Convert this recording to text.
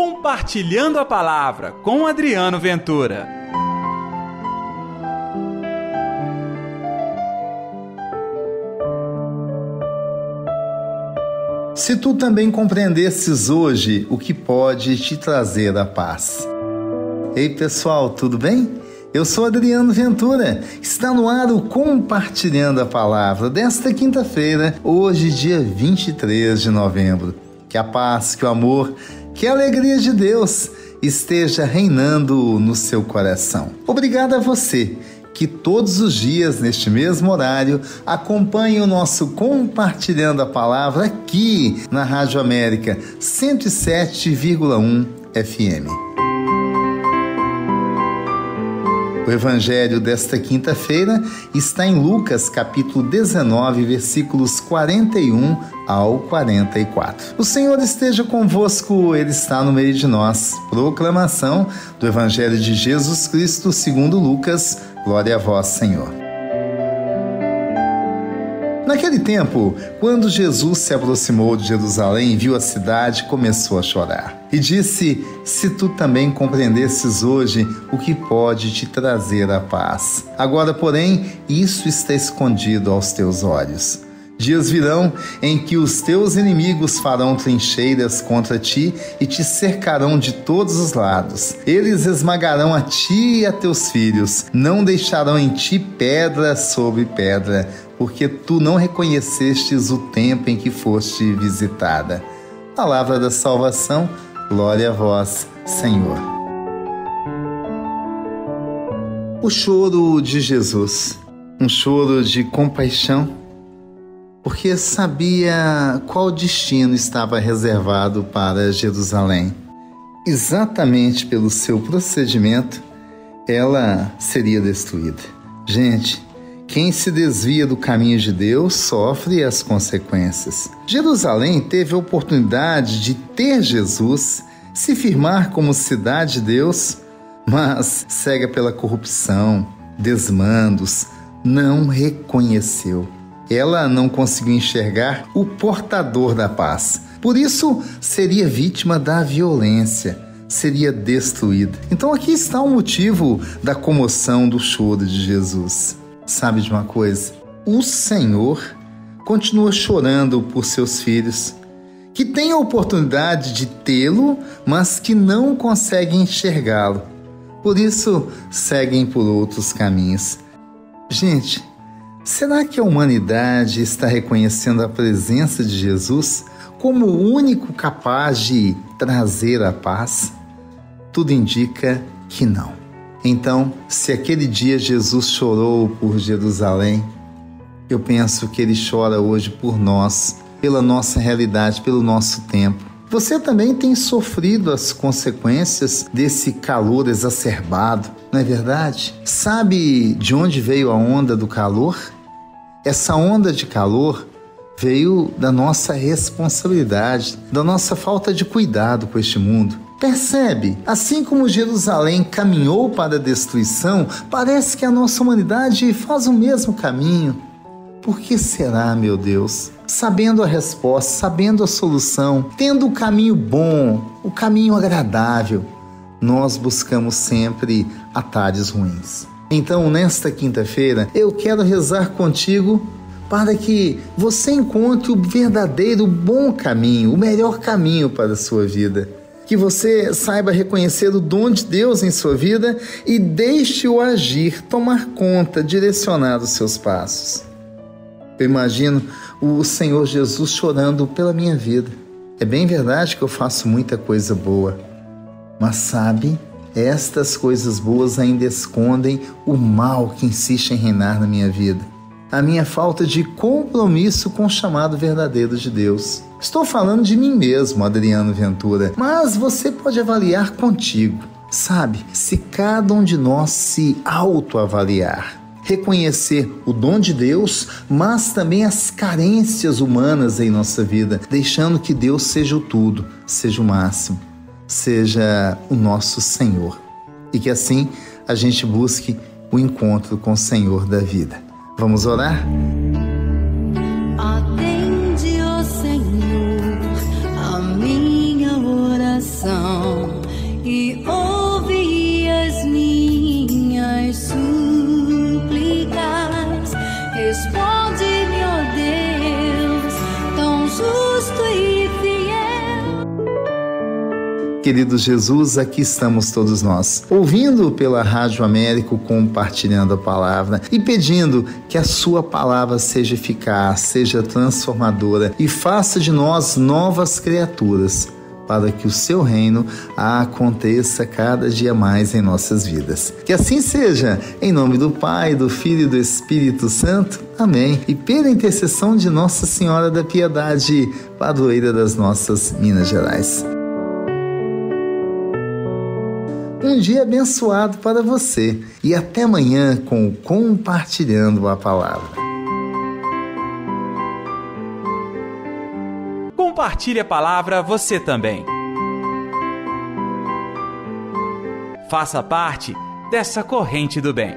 Compartilhando a Palavra com Adriano Ventura. Se tu também compreendesses hoje o que pode te trazer a paz. Ei pessoal, tudo bem? Eu sou Adriano Ventura. Está no ar o Compartilhando a Palavra desta quinta-feira, hoje, dia 23 de novembro. Que a paz, que o amor, que a alegria de Deus esteja reinando no seu coração. Obrigado a você que todos os dias, neste mesmo horário, acompanhe o nosso Compartilhando a Palavra aqui na Rádio América 107,1 FM. O evangelho desta quinta-feira está em Lucas, capítulo 19, versículos 41 ao 44. O Senhor esteja convosco, ele está no meio de nós. Proclamação do evangelho de Jesus Cristo, segundo Lucas. Glória a vós, Senhor. Naquele tempo, quando Jesus se aproximou de Jerusalém e viu a cidade, começou a chorar. E disse: Se tu também compreendesses hoje o que pode te trazer a paz. Agora, porém, isso está escondido aos teus olhos. Dias virão em que os teus inimigos farão trincheiras contra ti e te cercarão de todos os lados. Eles esmagarão a ti e a teus filhos, não deixarão em ti pedra sobre pedra porque tu não reconhecestes o tempo em que foste visitada. Palavra da salvação, glória a vós, Senhor. O choro de Jesus, um choro de compaixão, porque sabia qual destino estava reservado para Jerusalém. Exatamente pelo seu procedimento, ela seria destruída. Gente, quem se desvia do caminho de Deus sofre as consequências. Jerusalém teve a oportunidade de ter Jesus, se firmar como cidade de Deus, mas cega pela corrupção, desmandos, não reconheceu. Ela não conseguiu enxergar o portador da paz. Por isso, seria vítima da violência, seria destruída. Então, aqui está o motivo da comoção do choro de Jesus. Sabe de uma coisa? O Senhor continua chorando por seus filhos, que têm a oportunidade de tê-lo, mas que não conseguem enxergá-lo. Por isso, seguem por outros caminhos. Gente, será que a humanidade está reconhecendo a presença de Jesus como o único capaz de trazer a paz? Tudo indica que não. Então, se aquele dia Jesus chorou por Jerusalém, eu penso que ele chora hoje por nós, pela nossa realidade, pelo nosso tempo. Você também tem sofrido as consequências desse calor exacerbado, não é verdade? Sabe de onde veio a onda do calor? Essa onda de calor veio da nossa responsabilidade, da nossa falta de cuidado com este mundo. Percebe? Assim como Jerusalém caminhou para a destruição, parece que a nossa humanidade faz o mesmo caminho. Por que será, meu Deus? Sabendo a resposta, sabendo a solução, tendo o caminho bom, o caminho agradável, nós buscamos sempre atalhos ruins. Então, nesta quinta-feira, eu quero rezar contigo para que você encontre o verdadeiro bom caminho, o melhor caminho para a sua vida que você saiba reconhecer o dom de Deus em sua vida e deixe-o agir, tomar conta, direcionar os seus passos. Eu imagino o Senhor Jesus chorando pela minha vida. É bem verdade que eu faço muita coisa boa, mas sabe, estas coisas boas ainda escondem o mal que insiste em reinar na minha vida a minha falta de compromisso com o chamado verdadeiro de Deus. Estou falando de mim mesmo, Adriano Ventura, mas você pode avaliar contigo. Sabe, se cada um de nós se autoavaliar, reconhecer o dom de Deus, mas também as carências humanas em nossa vida, deixando que Deus seja o tudo, seja o máximo, seja o nosso Senhor. E que assim a gente busque o encontro com o Senhor da vida. Vamos orar? Querido Jesus, aqui estamos todos nós, ouvindo pela Rádio Américo, compartilhando a palavra e pedindo que a Sua palavra seja eficaz, seja transformadora e faça de nós novas criaturas para que o seu reino aconteça cada dia mais em nossas vidas. Que assim seja, em nome do Pai, do Filho e do Espírito Santo. Amém. E pela intercessão de Nossa Senhora da Piedade, padroeira das nossas Minas Gerais. Um dia abençoado para você e até amanhã com Compartilhando a Palavra. Compartilhe a palavra você também. Faça parte dessa corrente do bem.